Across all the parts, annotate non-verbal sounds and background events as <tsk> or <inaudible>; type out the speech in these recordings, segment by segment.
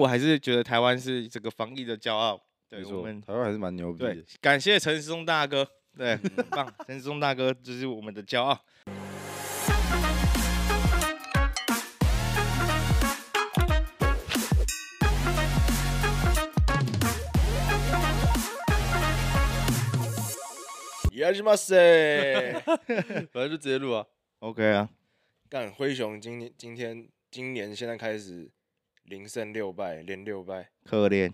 我还是觉得台湾是这个防疫的骄傲。对，我们台湾还是蛮牛逼的。对，感谢陈时中大哥，对，很棒，陈时中大哥就是我们的骄傲。也是嘛塞，反正就直接录啊，OK 啊。干灰熊今年今天今年现在开始零胜六败，连六败，可怜。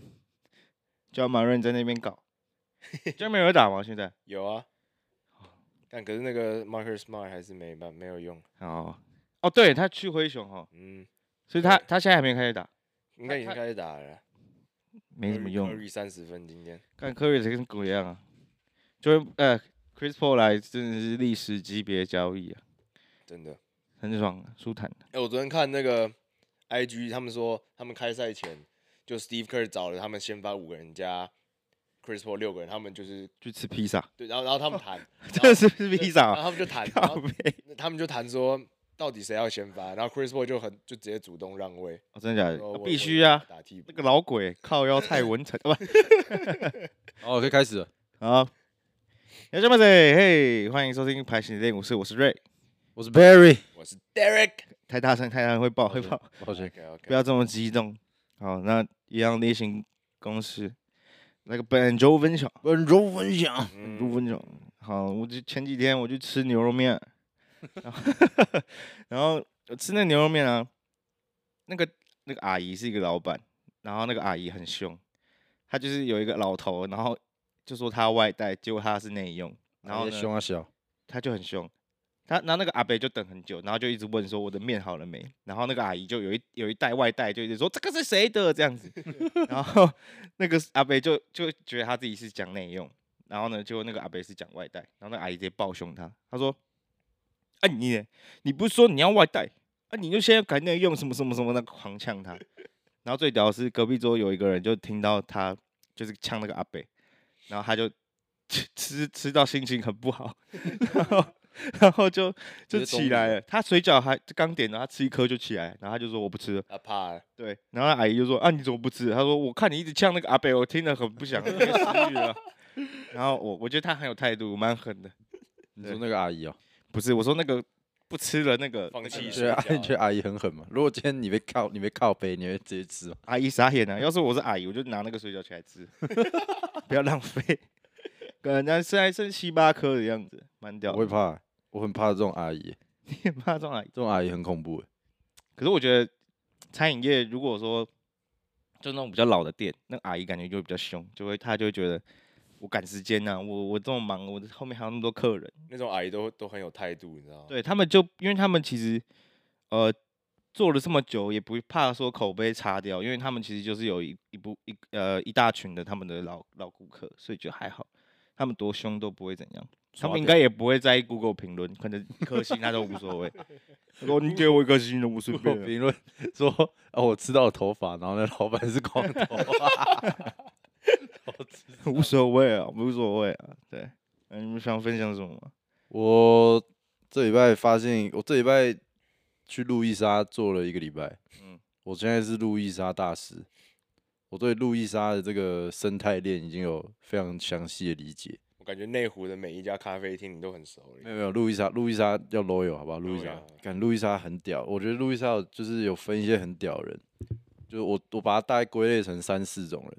叫马润在那边搞，<laughs> 就没有打吗？现在有啊。但可是那个 Marcus Smart 还是没办没有用。哦哦，对他去灰熊哈，嗯，所以他他现在还没开始打，应该已经开始打了。没什么用。Curry 三十分今天，看 Curry 跟狗一样啊，就呃。Chris Paul 来真的是历史级别交易啊，真的很爽，舒坦。哎、欸，我昨天看那个 IG，他们说他们开赛前就 Steve Kerr 找了他们先发五个人加 Chris Paul 六个人，他们就是去吃披萨。对，然后然后他们谈，<laughs> 这是吃披萨，然后他们就谈，他们就谈说到底谁要先发，然后 Chris Paul 就很就直接主动让位。哦，真的假的？必须啊，打替补。那个老鬼靠腰蔡文成，<laughs> 不，哦，可以开始了，好。有什么子？嘿，欢迎收听排行的练舞室，我是 Ray，我是 Barry，我是 Derek。太大声，太大声会爆，会爆。<laughs> OK，不要这么激动。好，那一样例行公事，那个本周分享，本周分享，本周分享。好，我就前几天我去吃牛肉面，<laughs> 然后，然后我吃那牛肉面啊，那个那个阿姨是一个老板，然后那个阿姨很凶，她就是有一个老头，然后。就说他外带，结果他是内用，然后凶啊小，他就很凶，他然后那个阿伯就等很久，然后就一直问说我的面好了没？然后那个阿姨就有一有一袋外带，就一直说这个是谁的这样子，<laughs> 然后那个阿伯就就觉得他自己是讲内用，然后呢，结果那个阿伯是讲外带，然后那个阿姨直接暴凶他，他说，啊你你不是说你要外带啊？你就现在改内用什么什么什么的狂呛他，然后最屌的是隔壁桌有一个人就听到他就是呛那个阿伯。然后他就 <laughs> 吃吃吃到心情很不好，然后然后就就起来了。他水饺还刚点了，他吃一颗就起来，然后他就说我不吃了，他怕了。对，然后阿姨就说啊你怎么不吃？他说我看你一直呛那个阿北，我听得很不想没食欲了。然后我我觉得他很有态度，蛮狠的。你说那个阿姨哦？不是，我说那个不吃了那个放弃。对啊，你觉得阿姨很狠吗？如果今天你被靠你被靠背，你会直接吃吗？阿姨傻眼啊！要是我是阿姨，我就拿那个水饺起来吃。<laughs> 不要浪费，可能人家现在剩七八颗的样子，蛮屌。我会怕，我很怕这种阿姨。<laughs> 你很怕这种阿姨？这种阿姨很恐怖。可是我觉得餐饮业如果说就那种比较老的店，那个阿姨感觉就会比较凶，就会她就会觉得我赶时间呐、啊，我我这么忙，我后面还有那么多客人。那种阿姨都都很有态度，你知道吗？对他们就，因为他们其实呃。做了这么久，也不怕说口碑差掉，因为他们其实就是有一一部一呃一大群的他们的老老顾客，所以就还好，他们多凶都不会怎样，他们应该也不会在意 Google 评论，可能一颗星他都无所谓。<laughs> 他说你给我一颗星都无所谓。评论说哦，我吃到了头发，然后那老板是光头，<laughs> 无所谓啊，无所谓啊。对，那你们想分享什么吗？我这礼拜发现，我这礼拜。去路易莎做了一个礼拜，嗯，我现在是路易莎大师，我对路易莎的这个生态链已经有非常详细的理解。我感觉内湖的每一家咖啡厅你都很熟。没有没有，路易莎路易莎要 loyal 好不好？路易莎，感路易莎很屌，我觉得路易莎就是有分一些很屌人，就是我我把它大概归类成三四种人。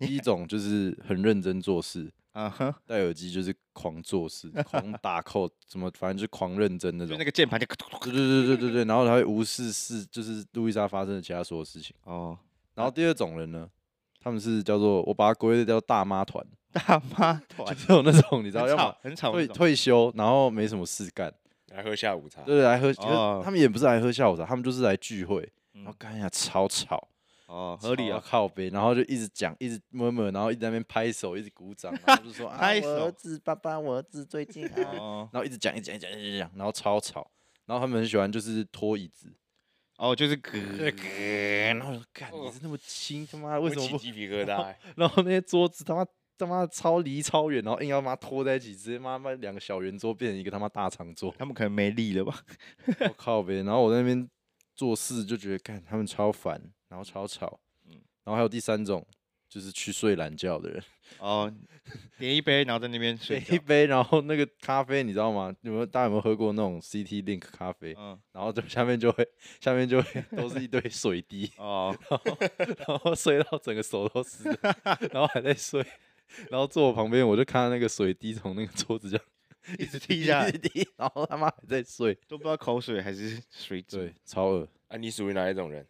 <laughs> 第一种就是很认真做事。<laughs> 啊哈，戴耳机就是狂做事，狂 <laughs> 打 code，什么反正就是狂认真那种。就那个键盘就，对对对对对对，然后他会无视事，就是路易莎发生的其他所有事情。哦，然后第二种人呢，他们是叫做我把它归类叫大妈团。大妈团。就是有那种你知道，要么很吵，退退休，然后没什么事干，来喝下午茶。对对，来喝，他们也不是来喝下午茶，他们就是来聚会，然后干一下超吵。哦，合理啊，靠背，然后就一直讲，一直 murmur，然后一直在那边拍手，一直鼓掌，<laughs> 然后就说 <laughs> 我儿子，爸爸，我儿子最近啊，哦、然后一直讲，一直讲，一直讲，一直讲，然后超吵，然后他们很喜欢就是拖椅子，哦，就是咯咯，然后说，干，椅子那么轻，他妈为什么不？鸡皮疙 <laughs> 瘩，然后那些桌子他妈他妈超离超远，然后硬要把它拖在一起，直接妈妈两个小圆桌变成一个他妈大长桌，他们可能没力了吧？<laughs> 我靠呗，然后我在那边做事就觉得，干，他们超烦，然后超吵。嗯然后还有第三种，就是去睡懒觉的人。<laughs> 哦，点一杯，然后在那边睡点一杯，然后那个咖啡你知道吗？有没有大家有没有喝过那种 CT Link 咖啡？嗯，然后就下面就会下面就会都是一堆水滴哦，<laughs> 然后然后睡到整个手都湿，然后还在睡，然后坐我旁边我就看到那个水滴从那个桌子这样一直滴下来，然后他妈还在睡，都不知道口水还是水。对，超恶。啊，你属于哪一种人？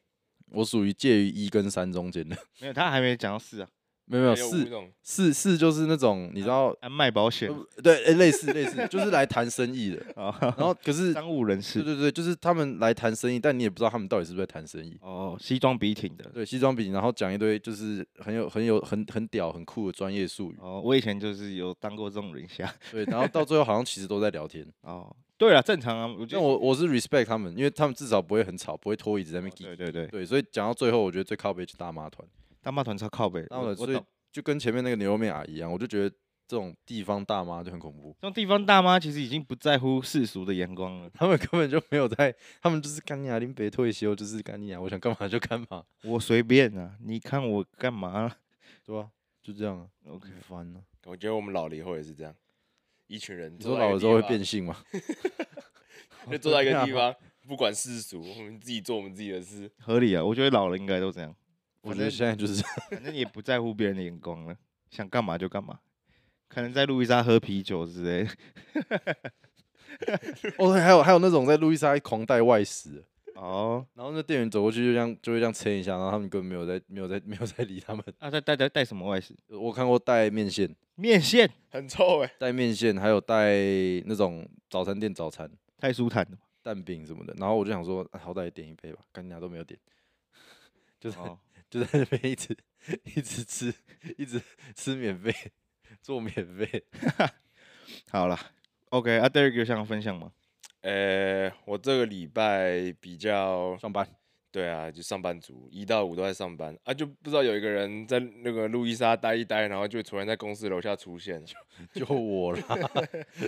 我属于介于一跟三中间的。<laughs> 没有，他还没讲到四啊。没有没有四四四就是那种你知道卖保险对诶类似类似就是来谈生意的然后可是 <laughs> 商务人士对对对就是他们来谈生意，但你也不知道他们到底是不是在谈生意哦，西装笔挺的对西装笔挺，然后讲一堆就是很有很有很很屌很酷的专业术语哦，我以前就是有当过这种人下对，然后到最后好像其实都在聊天哦，对啊正常啊，我觉得我我是 respect 他们，因为他们至少不会很吵，不会拖椅子在那边对对对对，所以讲到最后，我觉得最靠背就是大妈团，大妈团超靠北，然后所以。就跟前面那个牛肉面阿姨一样，我就觉得这种地方大妈就很恐怖。这种地方大妈其实已经不在乎世俗的眼光了，<laughs> 他们根本就没有在，他们就是干你啊，林北退休就是干你啊，我想干嘛就干嘛，<laughs> 我随便啊，你看我干嘛，对吧？就这样啊，OK，烦了。我觉得我们老了以后也是这样，一群人。你说老了之后会变性吗？<laughs> 就坐在一个地方，<laughs> 不管世俗，我们自己做我们自己的事，合理啊。我觉得老了应该都这样。我觉得现在就是这样，反正也不在乎别人的眼光了，想干嘛就干嘛，可能在路易莎喝啤酒之类的。<laughs> 哦，还有还有那种在路易莎狂带外食哦，然后那店员走过去就这样就会这样撑一下，然后他们根本没有在没有在没有在理他们。啊，在带带带什么外食？我看过带面线，面线很臭哎，带面线还有带那种早餐店早餐，太舒坦了，蛋饼什么的。然后我就想说，好歹也点一杯吧，干你俩都没有点，<laughs> 就是。哦就在那边一直一直吃，一直吃免费，做免费。<laughs> 好了，OK，阿、啊、Derek 有想要分享吗？呃、欸，我这个礼拜比较上班，对啊，就上班族，一到五都在上班啊，就不知道有一个人在那个路易莎待一待，然后就突然在公司楼下出现，就 <laughs> 就我了，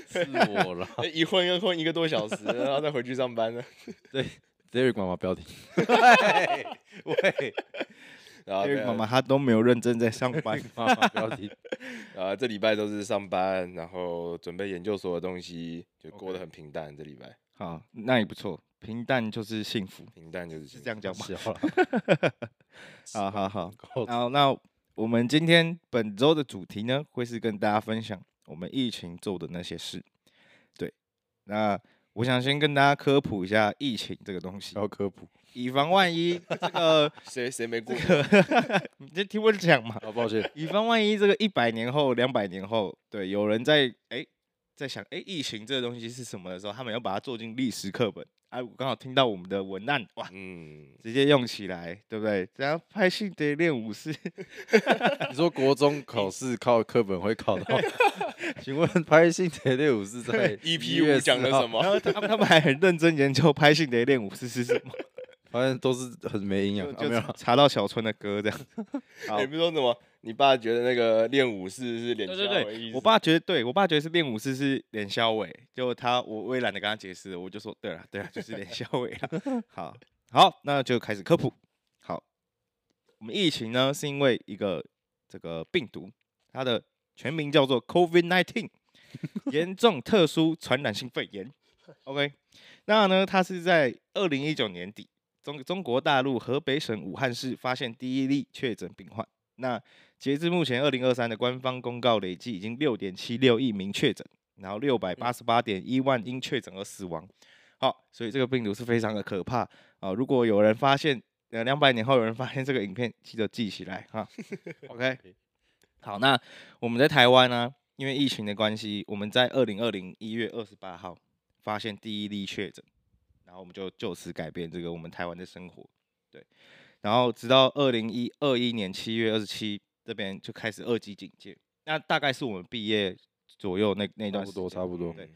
是我了，<laughs> 一混又混一个多小时，然后再回去上班了。<laughs> 对，Derek 妈妈标题，喂。然后妈妈她都没有认真在上班，<laughs> 妈妈不要提。啊，这礼拜都是上班，然后准备研究所的东西，就过得很平淡。这礼拜，好，那也不错，平淡就是幸福，平淡就是幸福，是这样讲吗？<laughs> 好好 <laughs> 好，好，那我们今天本周的主题呢，会是跟大家分享我们疫情做的那些事。对，那我想先跟大家科普一下疫情这个东西，要科普。以防万一，<laughs> 这个 <laughs> 谁谁没过？<laughs> 你就听我讲嘛。好，抱歉。以防万一，这个一百年后、两百年后，对，有人在哎、欸，在想哎、欸，疫情这个东西是什么的时候，他们要把它做进历史课本。哎、啊，我刚好听到我们的文案，哇，嗯，直接用起来，对不对？然后拍戏得练武士。你说国中考试靠课本会考到？请问拍戏得练武士在 EP 五讲了什么？然后他们他们还很认真研究拍戏得练武士是什么。发现都是很没营养，就没有查 <laughs> 到小春的歌这样。<laughs> 也不说什么，你爸觉得那个练武士是脸肖伟？对对对，我爸觉得对，我爸觉得是练武士是脸肖伟。就他，我我也懒得跟他解释，我就说对了，对了，就是脸肖伟了。<laughs> 好，好，那就开始科普。好，我们疫情呢是因为一个这个病毒，它的全名叫做 COVID-19，严重特殊传染性肺炎。OK，那呢，它是在二零一九年底。中中国大陆河北省武汉市发现第一例确诊病患。那截至目前，二零二三的官方公告累计已经六点七六亿名确诊，然后六百八十八点一万因确诊而死亡。好，所以这个病毒是非常的可怕啊！如果有人发现，呃，两百年后有人发现这个影片，记得记起来哈。<laughs> OK，好，那我们在台湾呢，因为疫情的关系，我们在二零二零一月二十八号发现第一例确诊。然后我们就就此改变这个我们台湾的生活，对。然后直到二零一二一年七月二十七这边就开始二级警戒，那大概是我们毕业左右那那段时间，差不多差不多。对。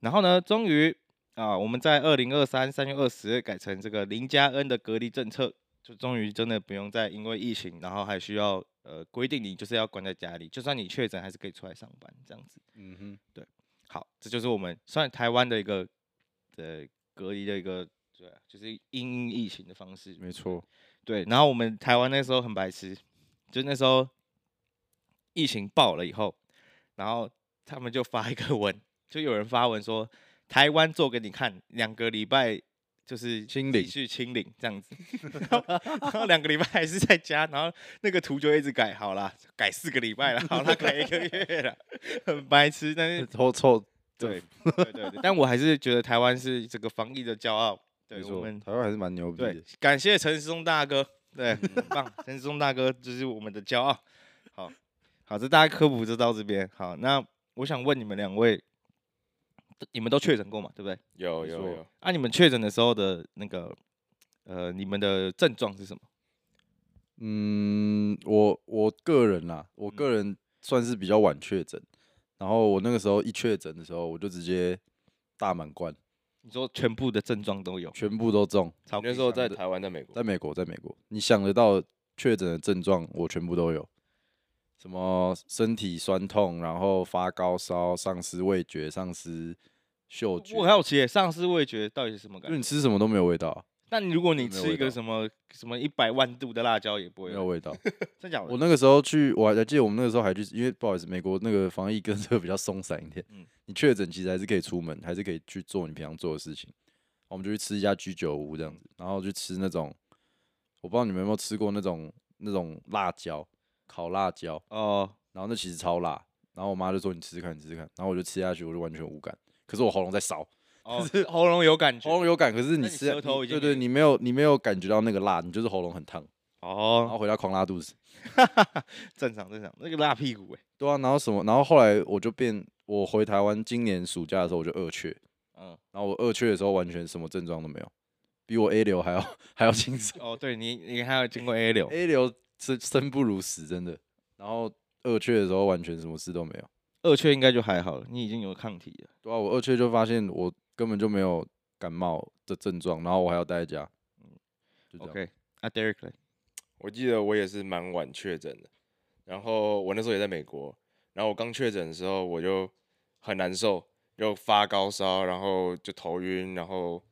然后呢，终于啊，我们在二零二三三月二十日改成这个零加 N 的隔离政策，就终于真的不用再因为疫情，然后还需要呃规定你就是要关在家里，就算你确诊还是可以出来上班这样子。嗯哼，对。好，这就是我们算台湾的一个的。隔离的一个对，就是因应疫情的方式，没错。对，然后我们台湾那时候很白痴，就那时候疫情爆了以后，然后他们就发一个文，就有人发文说台湾做给你看，两个礼拜就是清零去清零这样子，<laughs> 然后两个礼拜还是在家，然后那个图就一直改，好了，改四个礼拜了，好了，改一个月了，很白痴，但是 <laughs> 臭臭，对对对对，但我还是觉得台湾是这个防疫的骄傲。对，我们台湾还是蛮牛逼的对。，感谢陈时中大哥，对，很棒，陈时中大哥就是我们的骄傲。好，好，这大家科普就到这边。好，那我想问你们两位，你们都确诊过嘛？对不对？有有有，啊，你们确诊的时候的那个，呃，你们的症状是什么？嗯，我我个人啦，我个人算是比较晚确诊，然后我那个时候一确诊的时候，我就直接大满贯，你说全部的症状都有？全部都中。超那时候在台湾，在美国，在美国，在美国，你想得到确诊的症状，我全部都有。什么身体酸痛，然后发高烧，丧失味觉，丧失嗅觉。我很好奇耶，丧失味觉到底是什么感觉？就你吃什么都没有味道啊，但如果你吃一个什么什么一百万度的辣椒也不会有，没有味道。<laughs> 真假的？我那个时候去，我还记得我们那个时候还去，因为不好意思，美国那个防疫跟这个比较松散一点。嗯。你确诊其实还是可以出门，还是可以去做你平常做的事情。我们就去吃一家居酒屋这样子，然后去吃那种，我不知道你们有没有吃过那种那种辣椒，烤辣椒，哦，然后那其实超辣，然后我妈就说你吃吃看，你吃吃看，然后我就吃下去，我就完全无感，可是我喉咙在烧，哦，喉咙有感觉喉咙有感，可是你你吃舌头已经对对，你没有你没有感觉到那个辣，你就是喉咙很烫，哦然哦，后回家狂拉肚子。<laughs> 正常正常，那个辣屁股哎，对啊，然后什么？然后后来我就变，我回台湾今年暑假的时候我就二确，嗯，然后我二确的时候完全什么症状都没有，比我 A 流还要还要轻松。哦，对你你还有经过 A 流，A 流是生不如死，真的。然后二确的时候完全什么事都没有。二确应该就还好了，你已经有抗体了。对啊，我二确就发现我根本就没有感冒的症状，然后我还要待在家。就这样。OK，啊，Derek 嘞？我记得我也是蛮晚确诊的，然后我那时候也在美国，然后我刚确诊的时候我就很难受，就发高烧，然后就头晕，然后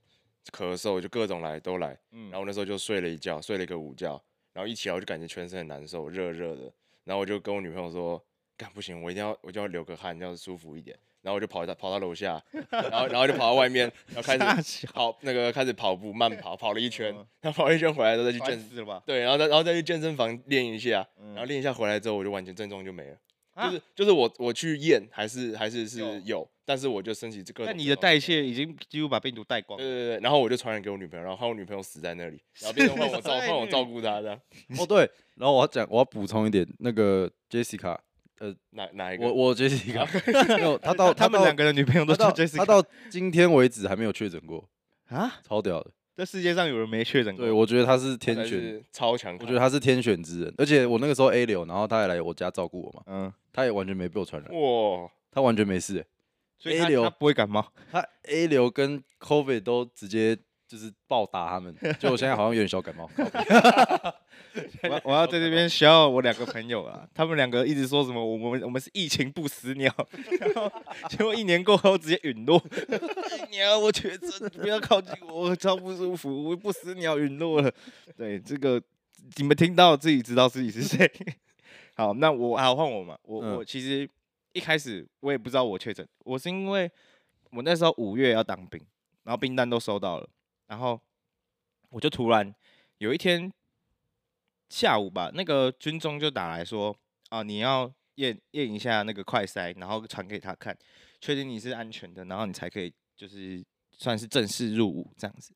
咳嗽，就各种来都来，嗯。然后我那时候就睡了一觉，睡了一个午觉，然后一起来我就感觉全身很难受，热热的，然后我就跟我女朋友说，干不行，我一定要我就要流个汗，要舒服一点，然后我就跑到跑到楼下，然后然后就跑到外面，然后开始小跑那个开始跑步慢跑，跑了一圈嗯，然后跑了一圈回来之后再去健死了吧？对，然后再然后再去健身房练一下，嗯然后练一下回来之后，我就完全症状就没了，啊就是就是我我去验还是还是是有有，但是我就身体这个，那你的代谢已经几乎把病毒带光了。对对对，然后我就传染给我女朋友，然后换我女朋友死在那里，然后 <laughs> 变成换我照换我照顾她这样，哦对，然后我要讲，我要补充一点，那个 Jessica，哪哪一个？我我 Jessica <laughs> 没有，他到他们两个的女朋友都叫他到 Jessica 他到今天为止还没有确诊过，啊？超屌的。这世界上有人没确诊过？对，我觉得他是天选，是超强，我觉得他是天选之人。而且我那个时候 A 流，然后他也来我家照顾我嘛，嗯，他也完全没被我传染，哇，他完全没事欸。所以 A 流不会感冒。他 A 流跟 COVID 都直接就是暴打他们，就我现在好像有点小感冒。<laughs> 我我要在这边 shout 我两个朋友啊，他们两个一直说什么我们我们是疫情不死鸟，然后结果一年过后直接陨落。<laughs> 鸟，我确诊，不要靠近我，我超不舒服，我不死鸟陨落了。对，这个你们听到自己知道自己是谁。<laughs> 好，那我还要换我嘛？我、嗯我其实一开始我也不知道我确诊，我是因为我那时候五月要当兵，然后兵单都收到了，然后我就突然有一天。下午吧，那个军中就打来说，啊，你要验验一下那个快筛，然后传给他看，确定你是安全的，然后你才可以就是算是正式入伍这样子。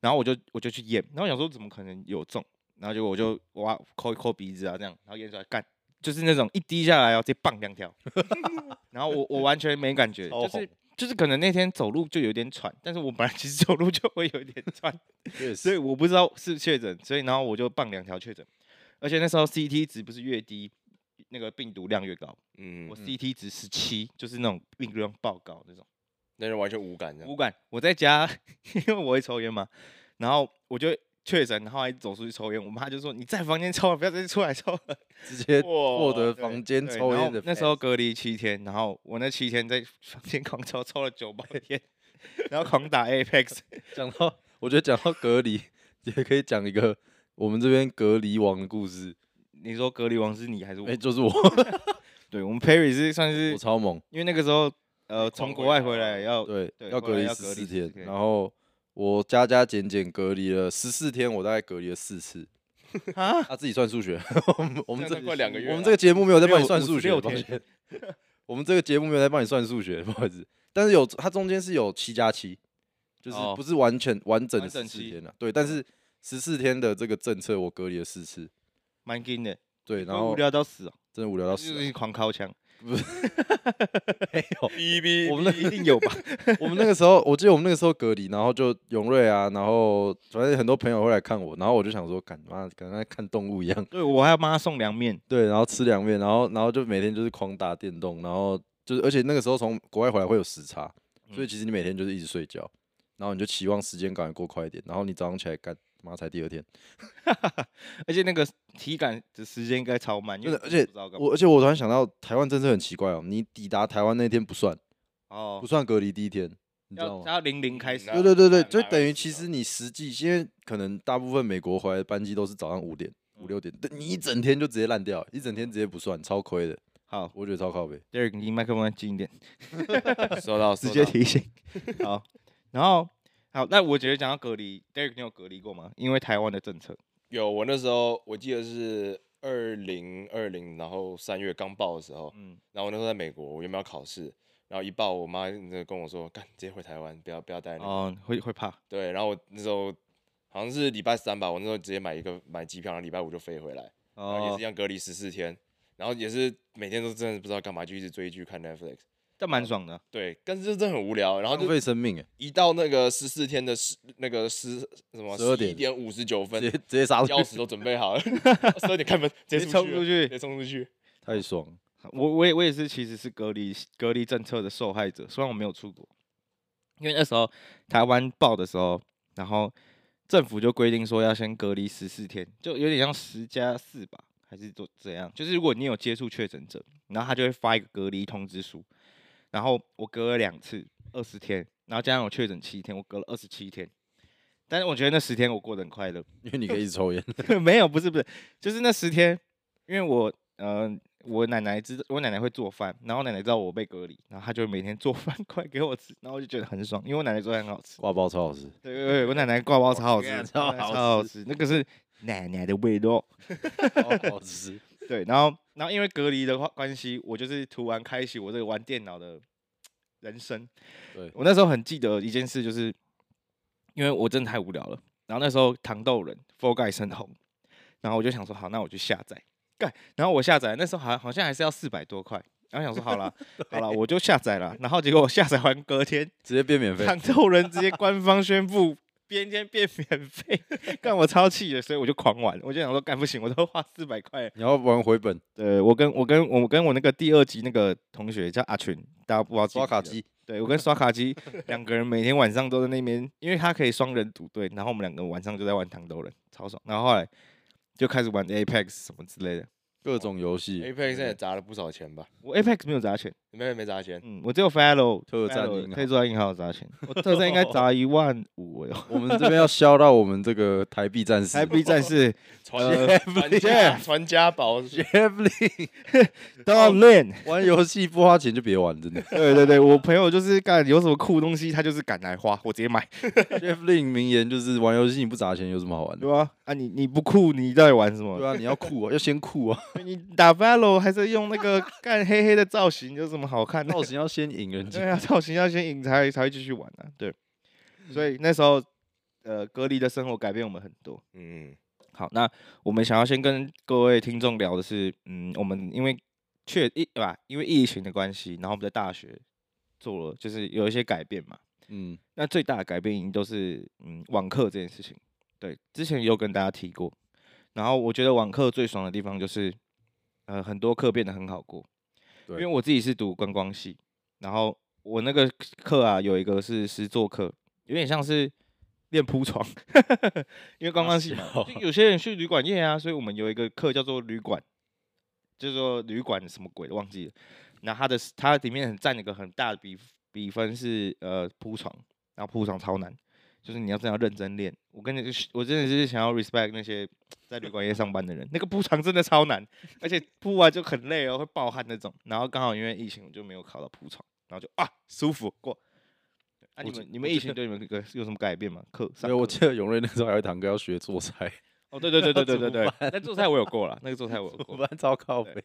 然后我就我就去验，然后我想说怎么可能有中，然后结果我就哇抠一抠鼻子啊这样，然后验出来干，就是那种一滴下来要直接棒两条，<laughs> 然后我我完全没感觉，就是就是可能那天走路就有点喘，但是我本来其实走路就会有点喘。<laughs> 确所以，我不知道是确诊，所以然后我就棒两条确诊，而且那时候 CT 值不是越低，那个病毒量越高。嗯我，CT 值十七，就是那种病毒量爆高那种。那就完全无感这样无，感，我在家，<laughs> 因为我会抽烟嘛，然后我就确诊，然后还走出去抽烟，我妈就说你在房间抽，不要再出来抽了。<laughs> 直接获得房间抽烟的。那时候隔离七天，然后我那七天在房间狂抽，抽了九包 <laughs> 烟，然后狂打 Apex。<laughs> 讲到，我觉得讲到隔离，也可以讲一个我们这边隔离王的故事。你说隔离王是你还是我？哎、欸，就是我。对，我们 Perry 是算是我超猛，因为那个时候呃从国外回来要对，对要隔离十四天，然后我加加减减隔离了十四天，我大概隔离了四次。啊，他自己算数学。<laughs> 我们这快两个月，我们这个节目没有在帮你算数学。六天。我们这个节目没有在帮你算数学，不好意思。但是有，它中间是有七加七，就是不是完全完整的十四天了。对，但是十四天的这个政策，我隔离了四次，蛮紧的。对，然后无聊到死啊，真的无聊到死，就是狂尻枪。不是，没有，哔哔，我们那 <laughs> 一定有吧？我们那个时候，我记得我们那个时候隔离，然后就永瑞啊，然后反正很多朋友会来看我，然后我就想说，干嘛，跟在看动物一样。对，我还要帮他送凉面，对，然后吃凉面，然后然后就每天就是狂打电动，然后就是而且那个时候从国外回来会有时差，所以其实你每天就是一直睡觉，然后你就期望时间赶快过快一点，然后你早上起来干。妈才第二天，<laughs> 而且那个体感的时间应该超慢，因为而且我而且我突然想到，台湾政策很奇怪哦，你抵达台湾那天不算哦，不算隔离第一天，你知道吗？要零零开始，对对对对，就等于其实你实际，因为可能大部分美国回来的班机都是早上五点五六点，你一整天就直接烂掉，一整天直接不算，超亏的。好，我觉得超靠北。Derek，你麦克风近一点 <laughs> <laughs> 收到，直接提醒。好，然后。好，那我觉得讲到隔离，Derek，你有隔离过吗？因为台湾的政策有，我那时候我记得是二零二零，然后三月刚报的时候，嗯，然后我那时候在美国，我原本要考试，然后一报，我妈就跟我说，干，直接回台湾，不要不要带那个，哦，会会怕，对，然后我那时候好像是礼拜三吧，我那时候直接买一个买机票，然后礼拜五就飞回来，然后也是一样隔离十四天，然后也是每天都真的不知道干嘛，就一直追剧看 Netflix。但蛮爽的，对，但是真的很无聊，然后就浪费生命哎！一到那个十四天的十那个十什么十二点五十九分，直接直接杀钥匙都准备好了，十二点开门，直接冲出去，直接冲出去，太爽！我我也我也是，其实是隔离隔离政策的受害者，虽然我没有出国，因为那时候台湾报的时候，然后政府就规定说要先隔离十四天，就有点像十加四吧，还是做怎样？就是如果你有接触确诊者，然后他就会发一个隔离通知书。然后我隔了两次二十天，然后加上我确诊七天，我隔了二十七天。但是我觉得那十天我过得很快乐，因为你可以一直抽烟。<laughs> 没有，不是不是，就是那十天，因为我呃我奶奶知道我奶奶会做饭，然后奶奶知道我被隔离，然后她就每天做饭快给我吃，然后我就觉得很爽，因为我奶奶做饭很好吃，挂包超好吃。对对对，我奶奶挂包超好吃，超好吃，超好吃，那个是奶奶的味道，超好吃。<laughs> 对，然后，然后因为隔离的话关系，我就是突然开启我这个玩电脑的人生。对，我那时候很记得一件事，就是因为我真的太无聊了。然后那时候糖豆人 Fall Guys 很红，然后我就想说，好，那我就下载盖。然后我下载那时候好像好像还是要四百多块，然后想说好了，好了，<laughs> 我就下载了。然后结果我下载完隔天直接变免费，糖豆人直接官方宣布。边间变免费，<laughs> 干我超气的，所以我就狂玩。我就想说，干不行，我都花四百块，你要玩回本。对，我跟我跟我跟我那个第二集那个同学叫阿群，大家不知道刷卡机。对，我跟刷卡机 <laughs> 两个人每天晚上都在那边，因为他可以双人组队，然后我们两个晚上就在玩糖豆人，超爽。然后后来就开始玩 Apex 什么之类的。各种游戏，Apex 现在也砸了不少钱吧？我 Apex 没有砸钱，没有没砸钱。嗯，我只有 Fellow 特战，特战银行有砸钱。<laughs> 我特战应该砸 <laughs> 一万五哟。我们这边要销到我们这个台币战士，台币战士传家传家宝然 <laughs> 玩游戏不花钱就别玩，真的。对对对，我朋友就是干有什么酷东西，他就是敢来花，我直接买。，Jeffley 名言就是玩游戏你不砸钱有什么好玩的？对吧？啊，你你不酷，你在玩什么？对啊，你要酷啊，要先酷啊。<laughs> 你打 Valorant 还是用那个 <laughs> 干黑黑的造型，有什么好看的？造型要先赢人家。对啊，造型要先赢才才会继续玩啊。对，所以那时候呃，隔离的生活改变我们很多。嗯，好，那我们想要先跟各位听众聊的是，嗯，我们因为确疫对吧？因为疫情的关系，然后我们在大学做了就是有一些改变嘛。嗯，那最大的改变，都是嗯网课这件事情。对，之前也有跟大家提过。然后我觉得网课最爽的地方就是。呃，很多课变得很好过，对因为我自己是读观光系，然后我那个课啊，有一个是实作课，有点像是练铺床，<laughs> 因为观光系嘛，有些人去旅馆业啊，所以我们有一个课叫做旅馆，就是说旅馆什么鬼的忘记了，那它的它里面很占一个很大的比比分是呃铺床，然后铺床超难，就是你要真的要认真练。我跟你，我真的是想要 respect 那些在旅馆业上班的人，那个铺床真的超难，而且铺完就很累哦，会暴汗那种。然后刚好因为疫情，我就没有考到铺床，然后就啊舒服过。啊，你们你们疫情对你们个有什么改变吗？课？因为我记得永瑞那时候还有一堂课要学做菜。哦，对对对对对对对，<laughs> 那做菜我有过了，那个做菜我有过。<laughs> 班超靠北。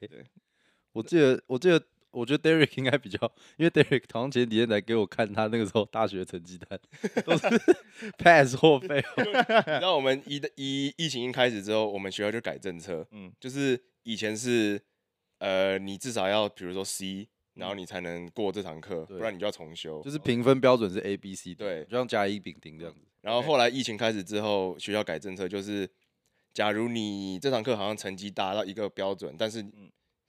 我记得我记得。我觉得 Derek 应该比较，因为 Derek 好像前几天来给我看他那个时候大学成绩单，都是 <laughs> pass 或 <laughs> fail。你知道我们一一疫情一开始之后，我们学校就改政策，嗯，就是以前是呃你至少要比如说 C，然后你才能过这堂课，不然你就要重修。就是评分标准是 A B C，对，就像甲乙丙丁这样子。然后后来疫情开始之后，学校改政策就是，假如你这堂课好像成绩达到一个标准，但是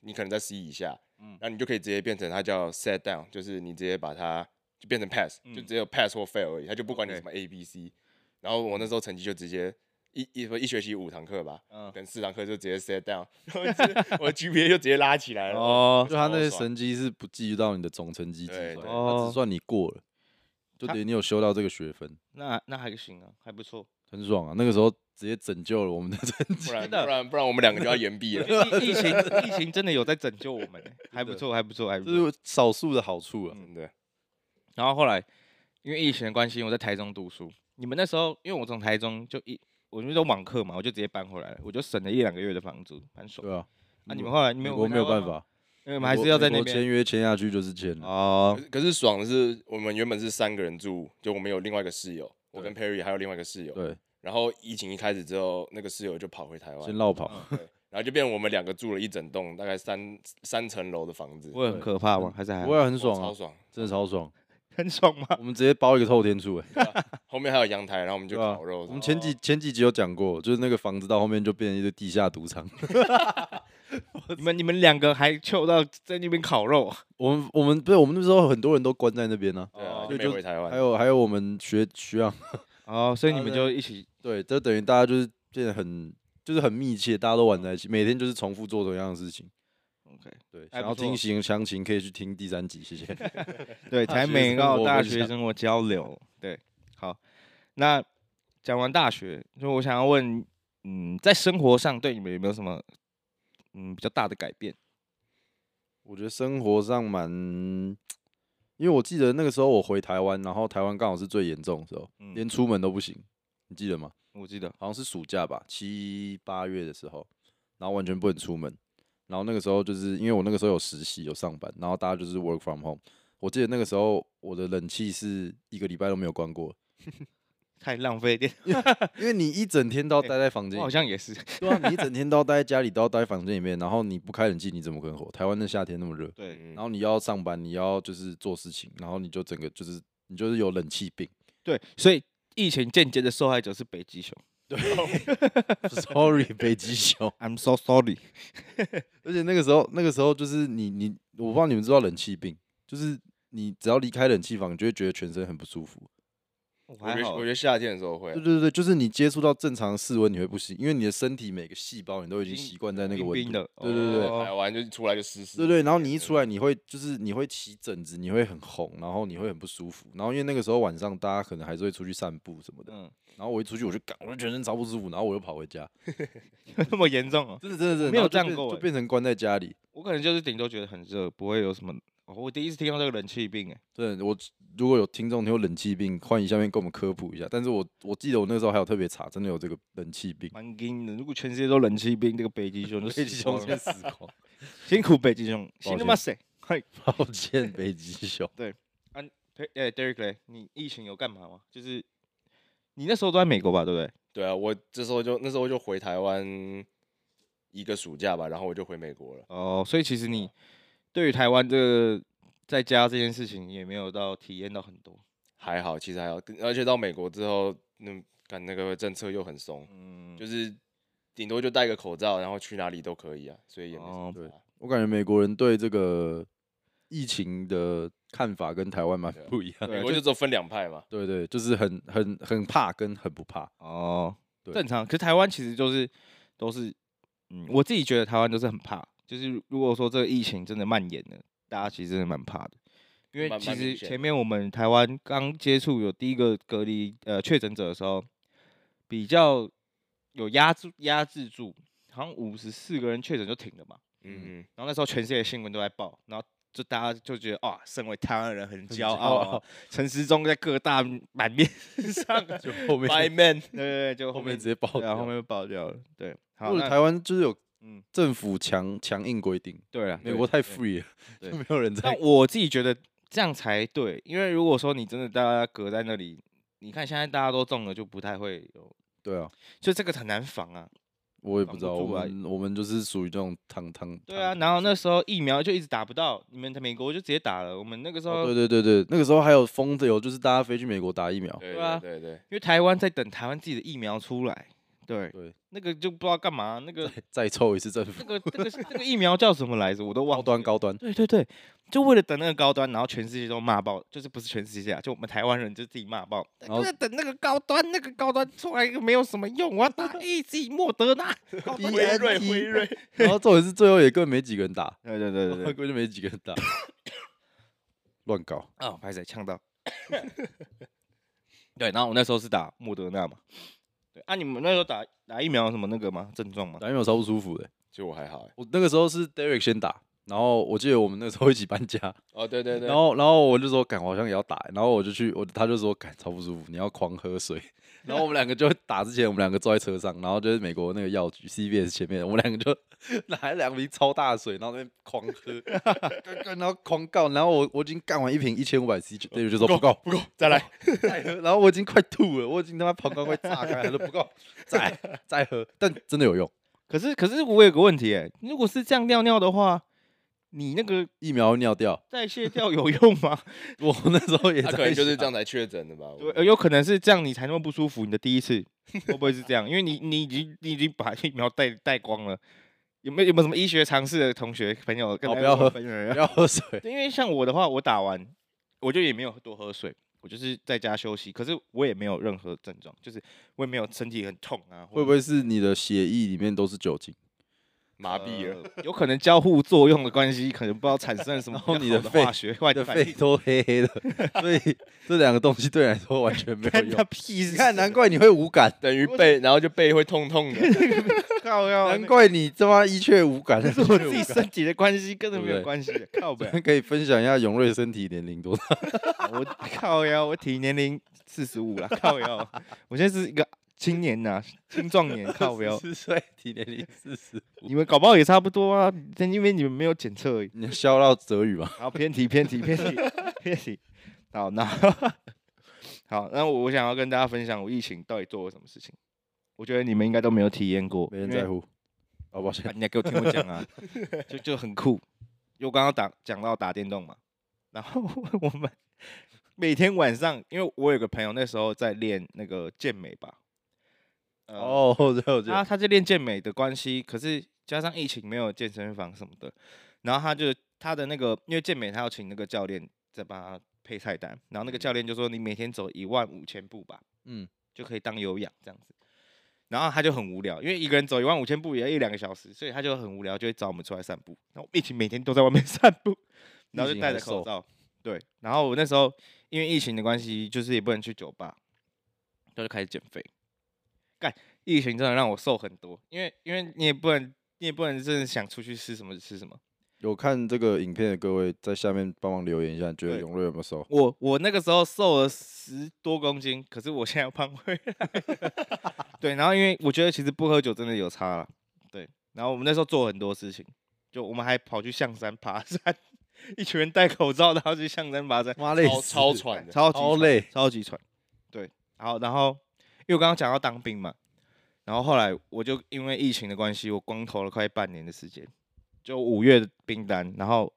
你可能在 C 以下。嗯，那你就可以直接变成它叫 set down，就是你直接把它就变成 pass，、嗯、就只有 pass 或 fail 而已，它就不管你什么 A、B、C。然后我那时候成绩就直接一一一学期五堂课吧，嗯，跟四堂课就直接 set down，<laughs> 我的 GPA 就直接拉起来了。哦，就他那些成绩是不计到你的总成绩计算，他只算你过了，就等于你有修到这个学分。那那还行啊，还不错。很爽啊！那个时候直接拯救了我们的成绩，不然不然不然我们两个就要延毕了。<laughs> 疫情疫情真的有在拯救我们，<laughs> 还不错还不错还不错，这是少数的好处啊，对。然后后来因为疫情的关系，我在台中读书。你们那时候因为我从台中就一，我们都网课嘛，我就直接搬回来了，我就省了一两个月的房租，很爽。对啊，那你们后来你们我没有办法，因为我们还是要在那边签约签下去就是签啊。可是爽的是，我们原本是三个人住，就我们有另外一个室友，我跟 Perry 还有另外一个室友。对。然后疫情一开始之后，那个室友就跑回台湾，先落跑，嗯，然后就变成我们两个住了一整栋，大概三三层楼的房子。会很可怕吗？还是还？不会很爽，啊，超爽，真的超爽，<laughs> 很爽吗？我们直接包一个透天厝，哎，后面还有阳台，然后我们就烤肉。我们前几前几集有讲过，就是那个房子到后面就变成一个地下赌场。<laughs> 你们你们两个还凑到在那边烤肉？<laughs> 我们我们不是我们那时候很多人都关在那边呢，对啊，就没回台湾。还有还有我们学学长。哦，所以你们就一起对，这等于大家就是变得很就是很密切，大家都玩在一起，每天就是重复做同样的事情。OK，对，想要听行详情可以去听第三集，谢谢。<laughs> 对，台美高大学生活交流。对，好，那讲完大学，就我想要问，嗯，在生活上对你们有没有什么嗯比较大的改变？我觉得生活上蛮。因为我记得那个时候我回台湾，然后台湾刚好是最严重的时候，嗯、连出门都不行，你记得吗？我记得好像是暑假吧，七八月的时候，然后完全不能出门。然后那个时候就是因为我那个时候有实习有上班，然后大家就是 work from home。我记得那个时候我的冷气是一个礼拜都没有关过。<laughs> 太浪费电，因为你一整天都要待在房间，好像也是，对啊，你一整天都要待在家里，都要待在房间里面，然后你不开冷气，你怎么可能活？台湾的夏天那么热，对，然后你要上班，你要就是做事情，然后你就整个就是你就是有冷气病，对，所以疫情间接的受害者是北极熊，<laughs> 对，<laughs> Sorry，北极熊，<laughs> I'm so sorry，而且那个时候那个时候就是你你，我不知道你们知道冷气病，就是你只要离开冷气房，你就会觉得全身很不舒服。我觉得我觉得夏天的时候会，对对对，就是你接触到正常的室温，你会不行，因为你的身体每个细胞你都已经习惯在那个温度。对对对，排完就出来就湿湿。对对，然后你一出来，你会就是你会起疹子，你会很红，然后你会很不舒服。然后因为那个时候晚上大家可能还是会出去散步什么的，嗯然后我一出去我就感，我就全身超不舒服，然后我又跑回家。<laughs> 那么严重啊？真的真的真的没有这样过，就变成关在家里。我可能就是顶多觉得很热，不会有什么。我第一次听到这个冷气病，哎，对我。如果有听众有冷气病，欢迎下面给我们科普一下。但是我我记得我那时候还有特别查，真的有这个冷气病。蛮惊的，如果全世界都冷气病，这个北极熊就北极熊先死光。<laughs> <laughs> 辛苦北极熊，辛苦吗？谁？抱歉，北极熊。对，啊，哎，Derek，你疫情有干嘛吗？就是你那时候都在美国吧，对不对？对啊，我这时候就那时候就回台湾一个暑假吧，然后我就回美国了。哦，所以其实你对于台湾这个。在家这件事情也没有到体验到很多，还好，其实还好，而且到美国之后，那赶那个政策又很松，嗯，就是顶多就戴个口罩，然后去哪里都可以啊，所以也没什么。对，我感觉美国人对这个疫情的看法跟台湾蛮不一样，美国就只有分两派嘛，对对，就是很很很怕跟很不怕哦，正常。可是台湾其实就是都是，嗯，我自己觉得台湾都是很怕，就是如果说这个疫情真的蔓延了。大家其实真的蛮怕的，因为蛮其实明显前面我们台湾刚接触有第一个隔离呃确诊者的时候，比较有压制压制住，好像五十四个人确诊就停了嘛。嗯嗯，然后那时候全世界的新闻都在报，然后就大家就觉得哇，身为台湾人很骄骄傲啊傲。陈时中在各大版面 <laughs> 上，就后面 man，对对对，就后面直接爆掉。对啊，后面就爆掉了。对，好，那或者台湾就是有嗯，政府强强硬规定，对啊，美国太 free 了，对就没有人在但。我自己觉得这样才对，因为如果说你真的大家隔在那里，你看现在大家都中了，就不太会有，对啊，就这个很难防啊。我也不知道，我们我们就是属于这种躺躺。对啊，然后那时候疫苗就一直打不到，你们美国就直接打了，我们那个时候，哦，对对对对，那个时候还有疯的有，就是大家飞去美国打疫苗。对对啊对对，因为台湾在等台湾自己的疫苗出来，对，对，那个就不知道干嘛，那个再抽一次政府那，个那个 <laughs> 那个疫苗叫什么来着？我都忘高。端高端。对对对，就为了等那个高端，然后全世界都骂爆，就是不是全世界啊，就我们台湾人就自己骂爆，就在等那个高端，那个高端出来又没有什么用，我要打 <laughs> A Z 莫德纳。<laughs> 辉瑞辉瑞，然后重点是最后也根本没几个人打，对对对对根对，本就没几个人打，乱搞。啊，拍谁呛到？对，然后我那时候是打莫德纳嘛。对啊，你们那时候打打疫苗有什么那个吗？症状吗？打疫苗超不舒服的。其实我还好欸，我那个时候是 Derek 先打，然后我记得我们那时候一起搬家，哦对对对，然后然后我就说，感，我好像也要打，然后我就去，我他就说，感，超不舒服，你要狂喝水。然后我们两个就打之前，我们两个坐在车上，然后就是美国那个药局 CVS 前面，我们两个就 <laughs> 拿了两瓶超大的水，然后那边狂喝，然后狂告，然后我我已经干完一瓶一千五百 C，Derek 就说不够不够，再来，再喝，然后我已经快吐了，我已经他妈膀胱快炸开了，他说不够，再再喝，但真的有用，可是可是我有个问题哎，如果是这样尿尿的话，你那个疫苗尿掉，代谢掉有用吗？<laughs> 我那时候也 <laughs> 可能就是这样才确诊的吧？对，呃有可能是这样，你才那么不舒服。你的第一次 <laughs> 会不会是这样？因为你你已经你已经把疫苗带带光了。有没有有没有什么医学常识的同学朋友跟不要喝分享一下不要喝水，对因为像我的话，我打完我就也没有多喝水，我就是在家休息。可是我也没有任何症状，就是我也没有身体很痛啊。会不会是你的血液里面都是酒精？麻痹了，呃有可能交互作用的关系，可能不知道产生了什么 <laughs> 然后你的化学化你的。肺都黑黑的，<laughs> 所以这两个东西对你来说完全没有用。屁事！你看，难怪你会无感，等于背，然后就背会痛痛的，<laughs> 靠腰，难怪你这妈一却无感。是我自己身体的关系，跟着没有关系。靠背，可以分享一下永瑞身体年龄多少？我靠腰，我体年龄四十五了，靠腰，我现在是一个青年呐、青壮年，<laughs> 靠腰。四岁，体年龄四十。你们搞不好也差不多啊，但因为你们没有检测而已。你笑到泽宇吗？好，偏题，偏题，偏题，<laughs> 偏题。好，那 <laughs> 好，那我我想要跟大家分享我疫情到底做了什么事情。我觉得你们应该都没有体验过，没人在乎。好抱歉啊，你要给我听我讲啊，就就很酷。因为我刚刚打讲到打电动嘛，然后我们每天晚上，因为我有个朋友那时候在练那个健美吧，呃、哦，对，我。他他在练健美的关系，可是加上疫情没有健身房什么的，然后他就他的那个，因为健美他要请那个教练再帮他配菜单，然后那个教练就说你每天走一万五千步吧，嗯，就可以当有氧这样子。然后他就很无聊，因为一个人走一万五千步也要一两个小时，所以他就很无聊，就会找我们出来散步。然后我们一起每天都在外面散步，<laughs> 然后就戴着口罩。对，然后我那时候因为疫情的关系，就是也不能去酒吧，就就开始减肥。干，疫情真的让我瘦很多，因为因为你也不能，你也不能真的想出去吃什么就吃什么。有看这个影片的各位在下面帮忙留言一下，你觉得对永瑞有没有瘦？我我那个时候瘦了十多公斤，可是我现在要胖回来。<laughs> 对，然后因为我觉得其实不喝酒真的有差了。对，然后我们那时候做很多事情，就我们还跑去象山爬山，一群人戴口罩，然后去象山爬山，妈累超死超喘的，超级喘超累超级喘。对，然后然后因因为我刚刚讲到当兵嘛，然后后来我就因为疫情的关系，我光投了快半年的时间，就五月的兵单，然后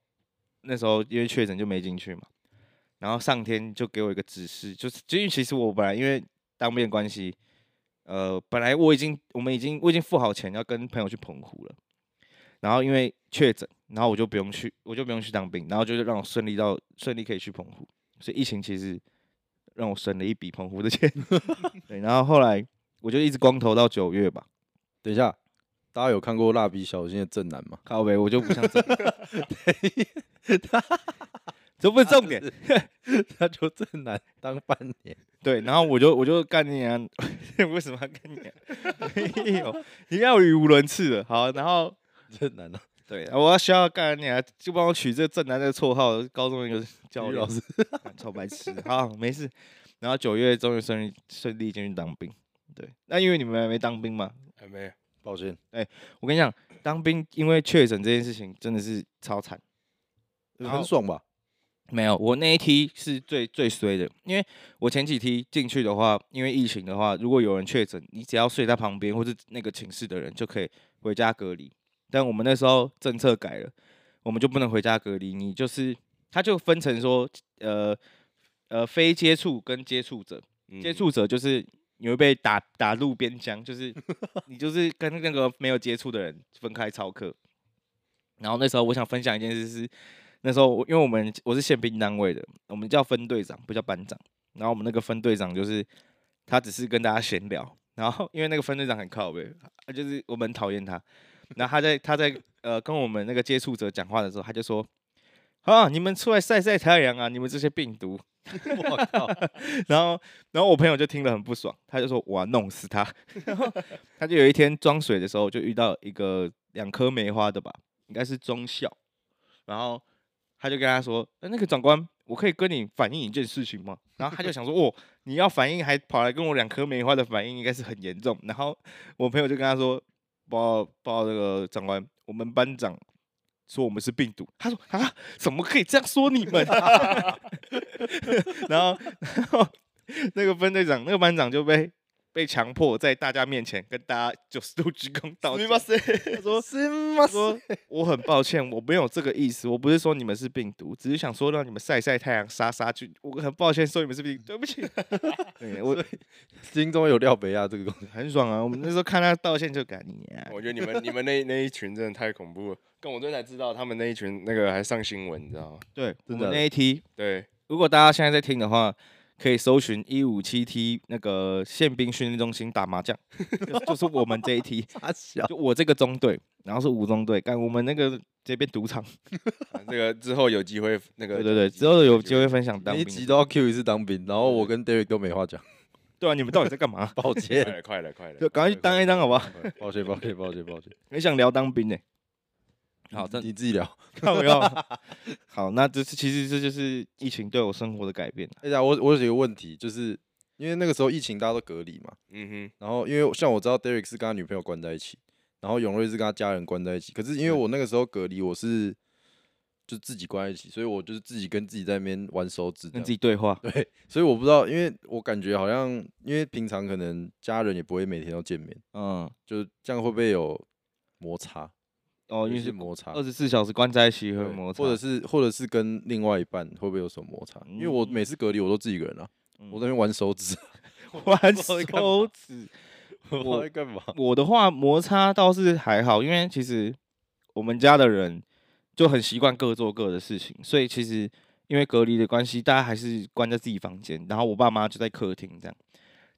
那时候因为确诊就没进去嘛，然后上天就给我一个指示，就是因为其实我本来因为当兵的关系，呃，本来我已经我们已经我已经付好钱要跟朋友去澎湖了，然后因为确诊，然后我就不用去，我就不用去当兵，然后就是让我顺利到顺利可以去澎湖，所以疫情其实让我省了一笔澎湖的钱，<laughs> 对，然后后来我就一直光头到九月吧，等一下，大家有看过蜡笔小新的正男吗？靠北我就不像这样，这不是重点。<laughs> 他就正男当半年，对，然后我就我就干你啊！<laughs> 为什么要干你啊？没有，你要语无伦次的。好，然后正男呢？对，我要需要干你啊，就帮我取这个正南的绰号。高中一个教育老师，超白痴。好，没事。然后九月终于顺利顺利进去当兵。对，那因为你们还没当兵嘛？还没，抱歉。哎，我跟你讲，当兵因为确诊这件事情真的是超惨，很爽吧？没有，我那一梯是最最衰的，因为我前几梯进去的话，因为疫情的话，如果有人确诊，你只要睡在旁边或者那个寝室的人就可以回家隔离。但我们那时候政策改了，我们就不能回家隔离，你就是他就分成说，呃呃，非接触跟接触者，接触者就是你会被打打入边疆，就是你就是跟那个没有接触的人分开操课。然后那时候我想分享一件事是。那时候，因为我们我是宪兵单位的，我们叫分队长，不叫班长。然后我们那个分队长就是，他只是跟大家闲聊。然后因为那个分队长很靠背，就是我们很讨厌他。然后他在他在呃跟我们那个接触者讲话的时候，他就说：“啊，你们出来晒晒太阳啊，你们这些病毒。<laughs> ”我靠！<laughs> 然后然后我朋友就听了很不爽，他就说：“我要弄死他。<laughs> ”然后他就有一天装水的时候，就遇到一个两颗梅花的吧，应该是中校。然后。他就跟他说：“那个长官，我可以跟你反映一件事情吗？”然后他就想说：“哦，你要反映，还跑来跟我两颗梅花的反应，应该是很严重。”然后我朋友就跟他说：“报报那个长官，我们班长说我们是病毒。”他说：“啊，怎么可以这样说你们？” <laughs> 然后 <laughs> 然后那个分队长，那个班长就被。被强迫在大家面前跟大家九十度鞠躬道歉。他说：<laughs> “他说我很抱歉，我没有这个意思，我不是说你们是病毒，只是想说让你们晒晒太阳、杀杀菌。我很抱歉说你们是病毒，对不起。<laughs> 对”我心中有廖北亚这个东西很爽啊！我们那时候看他道歉就感你啊。我觉得你们你们那那一群真的太恐怖了，跟我昨天才知道他们那一群那个还上新闻，你知道吗？对，真的那一梯。对，如果大家现在在听的话。可以搜寻一五七 T 那个宪兵训练中心打麻将，就是我们这一梯，<laughs> 就我这个中队，然后是五中队，干我们那个这边赌场，这个之后有机会那个，对对对，之后有机会分享当兵，一集都要 Q 一次当兵，然后我跟 David 都没话讲，对啊，你们到底在干嘛？<laughs> 抱歉，快了快了，就赶快去当一当好不好？抱歉抱歉抱歉抱歉，很想聊当兵呢。好，你自己聊。<laughs> <laughs> 好，那这是其实这就是疫情对我生活的改变。哎呀，我我有几个问题，就是因为那个时候疫情大家都隔离嘛，嗯哼，然后因为像我知道 Derek 是跟他女朋友关在一起，然后永瑞是跟他家人关在一起。可是因为我那个时候隔离，我是就自己关在一起，所以我就是自己跟自己在那边玩手指，跟自己对话。对，所以我不知道，因为我感觉好像因为平常可能家人也不会每天都见面，嗯，就这样会不会有摩擦？哦，因为是摩擦，二十四小时关在一起会摩擦，或者是或者是跟另外一半会不会有什么摩擦？因为我每次隔离我都自己一个人啊，我在那边玩手指，<laughs> 玩手指，<laughs> 我在干嘛？我的话摩擦倒是还好，因为其实我们家的人就很习惯各做各的事情，所以其实因为隔离的关系，大家还是关在自己房间，然后我爸妈就在客厅这样。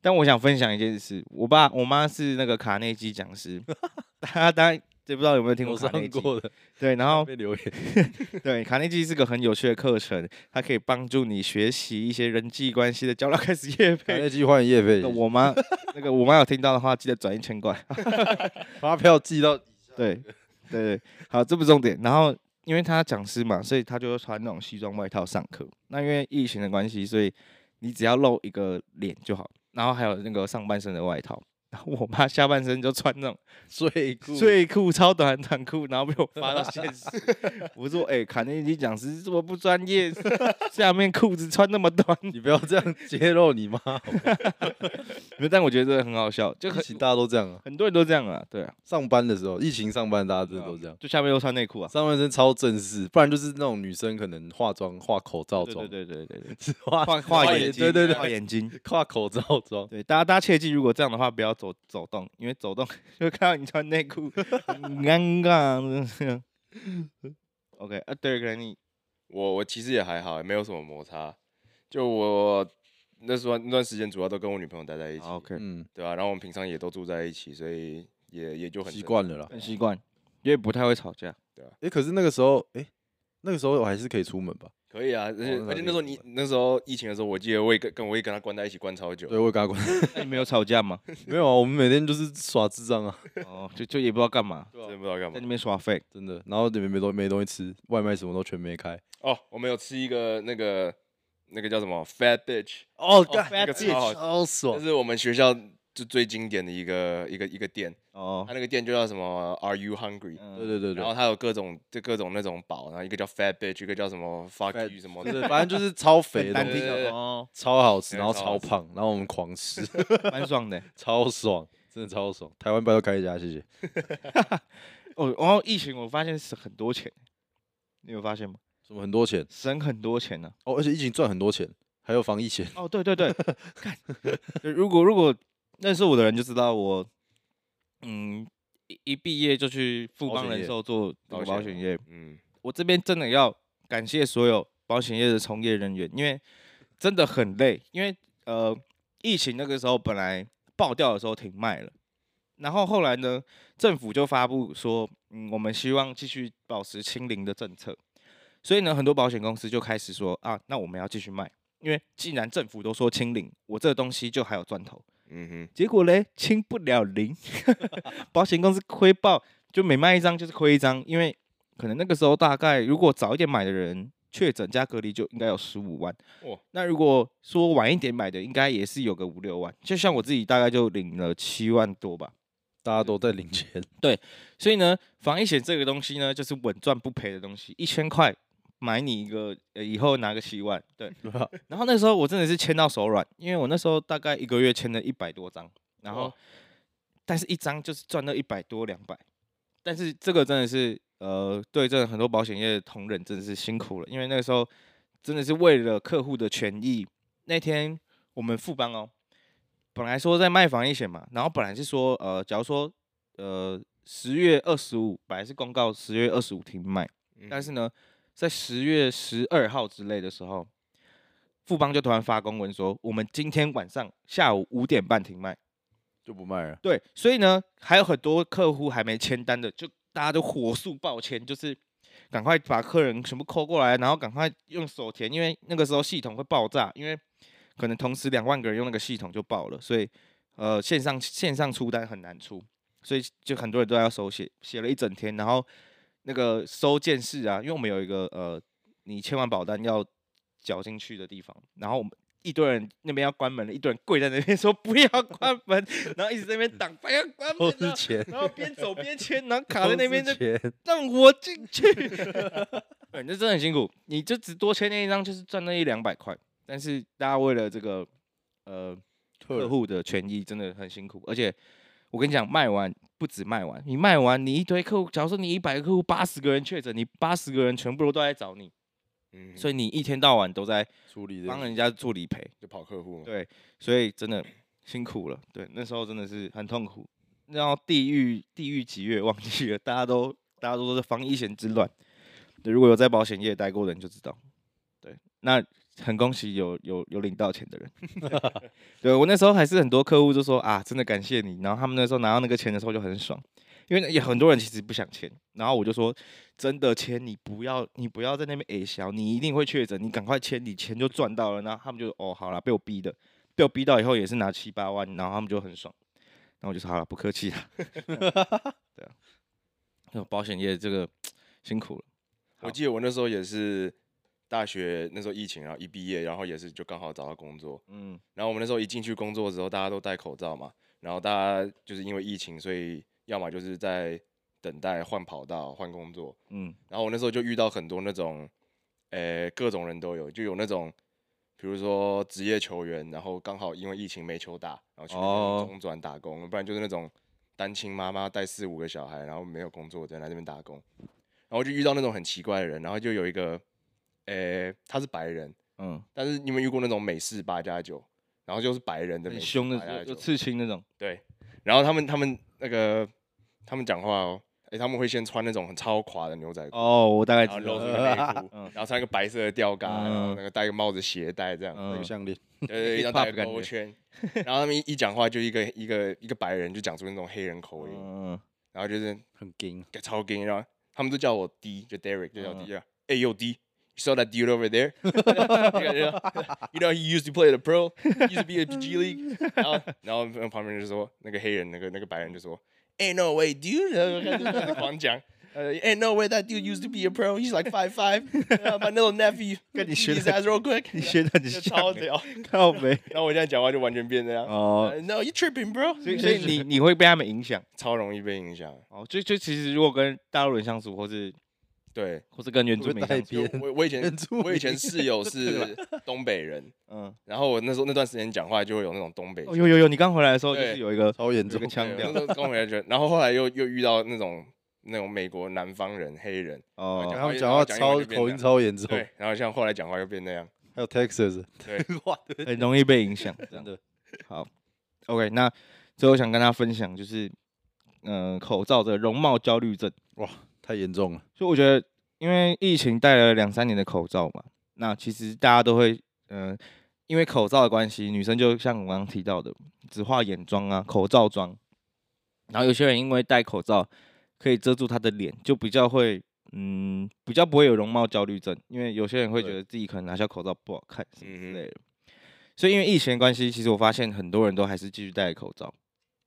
但我想分享一件事，我爸我妈是那个卡内基讲师，<laughs> 大家当然。也不知道有没有听过卡内基的，对，然后留言，<laughs> 对，卡内基是个很有趣的课程，它可以帮助你学习一些人际关系的交流。开始业配，卡内基欢迎业配。我妈那个我妈有听到的话，记得转一千块，<laughs> 发票寄到。对对对，好，这不重点。然后因为他讲师嘛，所以他就会穿那种西装外套上课。那因为疫情的关系，所以你只要露一个脸就好，然后还有那个上半身的外套。然后我妈下半身就穿那种睡裤，睡裤超短短裤，然后被我发到现实。<laughs> 我说：“哎、欸，卡内基讲师这么不专业，<laughs> 下面裤子穿那么短，你不要这样揭露你妈。<laughs> ”但我觉得这个很好笑，就很大家都这样啊，很多人都这样啊，对啊。上班的时候，疫情上班，大家真的都这样，就下面都穿内裤啊，上半身超正式，不然就是那种女生可能化妆化口罩妆，对对对对对，画画画眼睛，对对对，画眼睛，画口罩妆。对，大家大家切记，如果这样的话，不要。走走动，因为走动 <laughs> 就会看到你穿内裤，很尴尬。OK，啊，对，可能你我我其实也还好，也没有什么摩擦。就我那时候那段时间主要都跟我女朋友待在一起。OK，嗯，对吧、啊？然后我们平常也都住在一起，所以也也就很习惯了啦，很习惯，因为不太会吵架，对啊。哎、欸，可是那个时候，哎、欸，那个时候我还是可以出门吧？可以啊，而且哦而且那时候你那时候疫情的时候，我记得我也跟跟我也跟他关在一起关超久对，。我也跟他关，那 <laughs> 你没有吵架吗？<laughs> 没有啊，我们每天就是耍智障啊，哦，就就也不知道干嘛，真的不知道干嘛在那。边耍废。真的。然后里面没东没东西吃，外卖什么都全没开。哦，我们有吃一个那个那个叫什么 Fat Bitch，哦干那个超好，超爽这是我们学校就最经典的一个一个一个店，哦它，那个店就叫什么 Are You Hungry？嗯对对对对然后，它有各种就各种那种堡，然后一个叫 Fat Bitch，一个叫什么 Fuck You 什么对的，对，反正就是 <laughs> 超肥的 <laughs> 哦，超好吃，然后超胖，然后我们狂吃，<laughs> 蛮爽的。超爽，真的超爽。台湾不要开一家，谢谢。哦，然后疫情我发现省很多钱，你有发现吗？什么很多钱省很多钱呢、哦，而且疫情赚很多钱，还有防疫险。哦，对对对，看，如果如果认识我的人就知道我，嗯，一一毕业就去富邦人寿做这个保险业。嗯，我这边真的要感谢所有保险业的从业人员，因为真的很累。因为呃，疫情那个时候本来爆掉的时候停卖了，然后后来呢，政府就发布说，嗯，我们希望继续保持清零的政策，所以呢，很多保险公司就开始说啊，那我们要继续卖，因为既然政府都说清零，我这个东西就还有赚头。嗯哼，结果嘞，清不了零，<laughs> 保险公司亏爆，就每卖一张就是亏一张，因为可能那个时候大概如果早一点买的人确诊加隔离就应该有十五万，哇。那如果说晚一点买的，应该也是有个五六万，就像我自己大概就领了七万多吧。大家都在领钱，对。所以呢，防疫险这个东西呢，就是稳赚不赔的东西，一千块买你一个，呃，以后拿个七万，对。<laughs> 然后那时候我真的是签到手软，因为我那时候大概一个月签了一百多张，然后但是一张就是赚了一百多两百，但是这个真的是呃，对这很多保险业的同仁真的是辛苦了，因为那个时候真的是为了客户的权益。那天我们富邦哦，本来说在卖防疫险嘛，然后本来是说呃，假如说呃十月二十五本来是公告十月二十五停卖。嗯但是呢，在十月十二号之类的时候，富邦就突然发公文说，我们今天晚上下午五点半停卖。就不卖了。对，所以呢，还有很多客户还没签单的，就大家都火速报签，就是赶快把客人全部扣过来，然后赶快用手填，因为那个时候系统会爆炸，因为可能同时两万个人用那个系统就爆了，所以呃线上线上出单很难出，所以就很多人都要手写，写了一整天，然后那个收件室啊，因为我们有一个呃你签完保单要缴进去的地方，然后我们。一堆人那边要关门了，一堆人跪在那边 <laughs> 说不要关门，然后一直在那边挡，不要关门然后边走边签，然后卡在那边就。<laughs> 让我进 <laughs> 去。对，那真的很辛苦，你就只多签那一张，就是赚那一两百块。但是大家为了这个呃客户的权益，真的很辛苦。而且我跟你讲，卖完不止卖完，你卖完，你一堆客户，假如说你一百个客户，八十个人确诊，你八十个人全部都都在找你，嗯，所以你一天到晚都在处理帮人家做理赔。就跑客户，对，所以真的辛苦了。对，那时候真的是很痛苦。然后地狱地狱几月忘记了，大家都大家都说是防疫险之乱。对，如果有在保险业待过的人就知道。对，那很恭喜有有有领到钱的人。<laughs> 对我那时候还是很多客户就说啊，真的感谢你。然后他们那时候拿到那个钱的时候就很爽，因为也很多人其实不想签。然后我就说，真的签你不要你不要在那边诶小，你一定会确诊，你赶快签，你钱就赚到了。然后他们就哦好了，被我逼的，被我逼到以后也是拿七八万，然后他们就很爽。然后我就说好了，不客气了。<laughs> 对啊，<laughs> 那保险业这个 <tsk> 辛苦了。我记得我那时候也是大学那时候疫情，然后一毕业，然后也是就刚好找到工作。嗯然后我们那时候一进去工作的时候，大家都戴口罩嘛，然后大家就是因为疫情，所以要么就是在等待换跑道、换工作。嗯然后我那时候就遇到很多那种，呃，各种人都有，就有那种，比如说职业球员，然后刚好因为疫情没球打，然后去中转打工，不然就是那种单亲妈妈带四五个小孩，然后没有工作，在来这边打工。然后就遇到那种很奇怪的人，然后就有一个，呃，他是白人，嗯，但是你们遇过那种美式八加九，然后就是白人的美很凶的有有八加九，刺青那种。对，然后他们他们那个他们讲话哦，哎，他们会先穿那种很超垮的牛仔裤。哦，我大概然后知道。露出个内裤，<laughs> 嗯然后穿一个白色的吊嘎，然后嗯那个戴个帽子、鞋带这样，嗯那个项链，对对对，然后 <laughs> 戴个勾圈，然后他们一一讲话就一个一个一个白人就讲出那种黑人口音，嗯，然后就是很硬。超硬，然后他们都叫我 D，就 Derek 就叫嗯 D 啊，哎呦 D，saw that dude over there? <laughs> you know, he used to play the pro, he used to be a G League. 然后，然后旁边就说，那个黑人，那个那个白人就说，Ain't no way, dude！狂讲。Uh, <laughs> ain't no way that dude used to be a pro. He's like five five. Uh, my little nephew. <laughs> 跟你学 his 的 ass real quick. 你学的很就像欸，超屌。靠北。然后我现在讲话就完全变这样。哦， Uh, no, you tripping, bro？所以所以你你会被他们影响。超容易被影响。哦，就就其实如果跟大陆人相处，或是 对，或是跟原住民相处，<laughs> 我我以前我以前室友是 <laughs> 东北人，<laughs> 嗯，然后我那时候那段时间讲话就会有那种东北有有有，你刚回来的时候就是有一个超严重有一个，腔调那时候跟我回来觉得，然后后来又又遇到那种那种美国南方人黑人，哦，然后讲话超口音超严重，对，然后像后来讲话又变那样，还有 Texas，对，哇，很容易被影响，真的，好，OK，那最后想跟大家分享就是，嗯、口罩的容貌焦虑症。太严重了，所以我觉得，因为疫情戴了两三年的口罩嘛，那其实大家都会，嗯、因为口罩的关系，女生就像我刚刚提到的，只化眼妆啊，口罩妆。然后有些人因为戴口罩可以遮住她的脸，就比较会，嗯，比较不会有容貌焦虑症，因为有些人会觉得自己可能拿下口罩不好看什么之类的。所以因为疫情的关系，其实我发现很多人都还是继续戴口罩，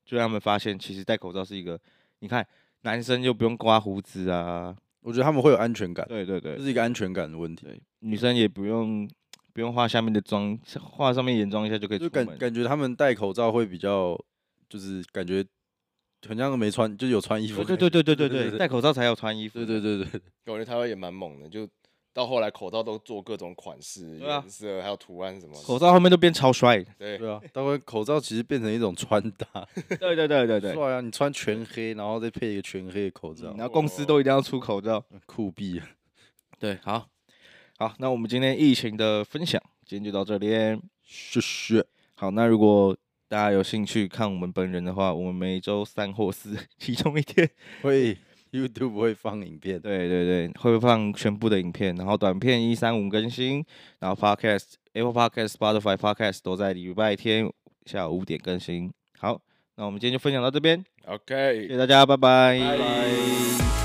就让他们发现其实戴口罩是一个，你看男生就不用刮胡子啊。我觉得他们会有安全感，对对对。这，是一个安全感的问题，女生也不用不用画下面的妆，画上面眼妆一下就可以就出门。感感觉他们戴口罩会比较，就是感觉很像没穿，就是有穿衣服对对对对对对对，对对戴口罩才有穿衣服。对对对对，我觉得台湾也蛮猛的，就到后来口罩都做各种款式、对啊颜色，还有图案什么的。口罩后面都变超帅。对，对啊，待会口罩其实变成一种穿搭，<laughs> 对对对对对。帅啊！你穿全黑，然后再配一个全黑的口罩嗯，然后公司都一定要出口罩。酷毙了。对，好，好，那我们今天疫情的分享，今天就到这里。谢谢。好，那如果大家有兴趣看我们本人的话，我们每周三或四其中一天，会 YouTube 会放影片，对对对，会放全部的影片，然后短片一三五更新，然后 Podcast、Apple Podcast、Spotify Podcast 都在礼拜天下午五点更新。好，那我们今天就分享到这边，OK，谢谢大家，拜拜。拜拜。